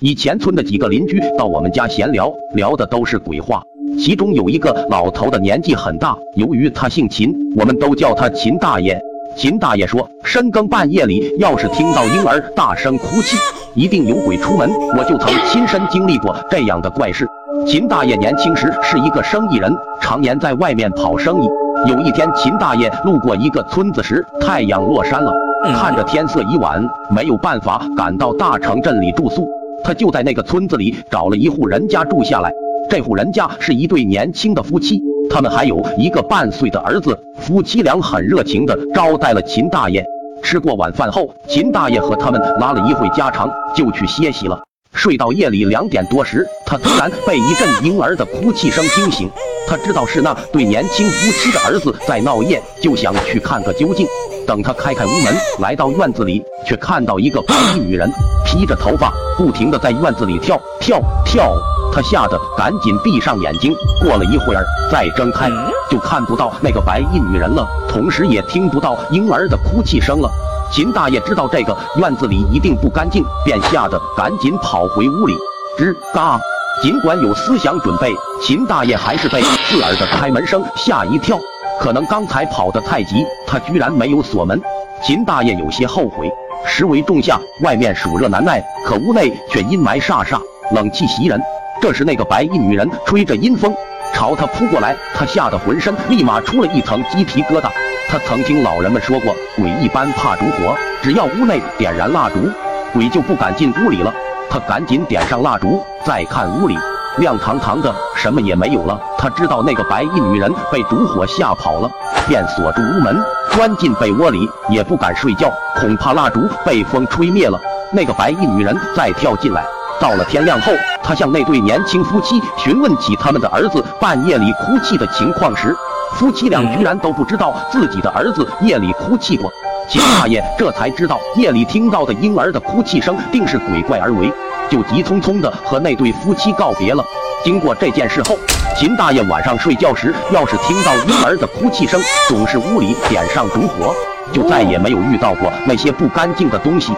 以前村的几个邻居到我们家闲聊，聊的都是鬼话。其中有一个老头的年纪很大，由于他姓秦，我们都叫他秦大爷。秦大爷说，深更半夜里要是听到婴儿大声哭泣，一定有鬼出门。我就曾亲身经历过这样的怪事。秦大爷年轻时是一个生意人，常年在外面跑生意。有一天，秦大爷路过一个村子时，太阳落山了，看着天色已晚，没有办法赶到大城镇里住宿。他就在那个村子里找了一户人家住下来。这户人家是一对年轻的夫妻，他们还有一个半岁的儿子。夫妻俩很热情地招待了秦大爷。吃过晚饭后，秦大爷和他们拉了一会家常，就去歇息了。睡到夜里两点多时，他突然被一阵婴儿的哭泣声惊醒。他知道是那对年轻夫妻的儿子在闹夜，就想去看个究竟。等他开开屋门，来到院子里，却看到一个白衣女人，披着头发，不停地在院子里跳跳跳。他吓得赶紧闭上眼睛，过了一会儿再睁开，就看不到那个白衣女人了，同时也听不到婴儿的哭泣声了。秦大爷知道这个院子里一定不干净，便吓得赶紧跑回屋里。吱嘎，尽管有思想准备，秦大爷还是被刺耳的开门声吓一跳。可能刚才跑得太急，他居然没有锁门。秦大爷有些后悔。时为仲夏，外面暑热难耐，可屋内却阴霾煞煞，冷气袭人。这时，那个白衣女人吹着阴风朝他扑过来，他吓得浑身立马出了一层鸡皮疙瘩。他曾听老人们说过，鬼一般怕烛火，只要屋内点燃蜡烛，鬼就不敢进屋里了。他赶紧点上蜡烛，再看屋里。亮堂堂的，什么也没有了。他知道那个白衣女人被烛火吓跑了，便锁住屋门，钻进被窝里，也不敢睡觉，恐怕蜡烛被风吹灭了。那个白衣女人再跳进来。到了天亮后，他向那对年轻夫妻询问起他们的儿子半夜里哭泣的情况时，夫妻俩居然都不知道自己的儿子夜里哭泣过。秦大爷这才知道，夜里听到的婴儿的哭泣声定是鬼怪而为。就急匆匆的和那对夫妻告别了。经过这件事后，秦大爷晚上睡觉时，要是听到婴儿的哭泣声，总是屋里点上烛火，就再也没有遇到过那些不干净的东西。